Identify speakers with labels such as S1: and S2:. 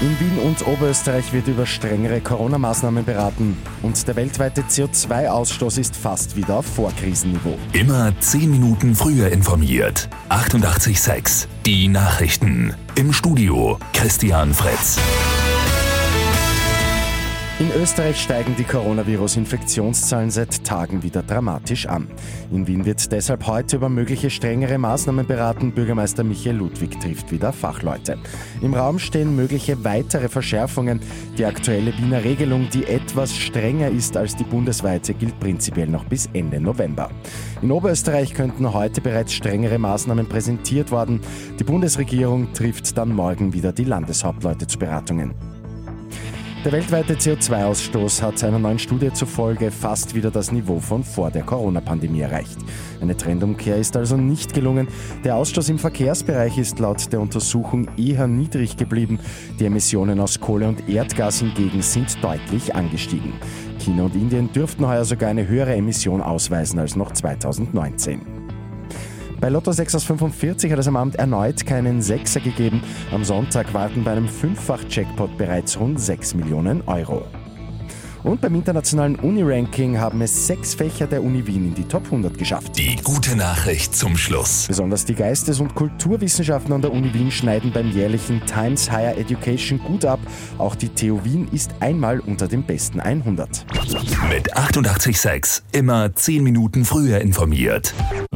S1: In Wien und Oberösterreich wird über strengere Corona-Maßnahmen beraten und der weltweite CO2-Ausstoß ist fast wieder auf Vorkrisenniveau.
S2: Immer 10 Minuten früher informiert. 88.6 Die Nachrichten. Im Studio Christian Fritz.
S1: In Österreich steigen die Coronavirus-Infektionszahlen seit Tagen wieder dramatisch an. In Wien wird deshalb heute über mögliche strengere Maßnahmen beraten. Bürgermeister Michael Ludwig trifft wieder Fachleute. Im Raum stehen mögliche weitere Verschärfungen. Die aktuelle Wiener Regelung, die etwas strenger ist als die bundesweite, gilt prinzipiell noch bis Ende November. In Oberösterreich könnten heute bereits strengere Maßnahmen präsentiert worden. Die Bundesregierung trifft dann morgen wieder die Landeshauptleute zu Beratungen. Der weltweite CO2-Ausstoß hat einer neuen Studie zufolge fast wieder das Niveau von vor der Corona-Pandemie erreicht. Eine Trendumkehr ist also nicht gelungen. Der Ausstoß im Verkehrsbereich ist laut der Untersuchung eher niedrig geblieben. Die Emissionen aus Kohle und Erdgas hingegen sind deutlich angestiegen. China und Indien dürften heuer sogar eine höhere Emission ausweisen als noch 2019. Bei Lotto 6 aus 45 hat es am Abend erneut keinen Sechser gegeben. Am Sonntag warten bei einem Fünffach-Jackpot bereits rund 6 Millionen Euro. Und beim internationalen Uni-Ranking haben es sechs Fächer der Uni Wien in die Top 100 geschafft.
S2: Die gute Nachricht zum Schluss.
S1: Besonders die Geistes- und Kulturwissenschaften an der Uni Wien schneiden beim jährlichen Times Higher Education gut ab. Auch die TU Wien ist einmal unter den besten 100.
S2: Mit 886 immer 10 Minuten früher informiert.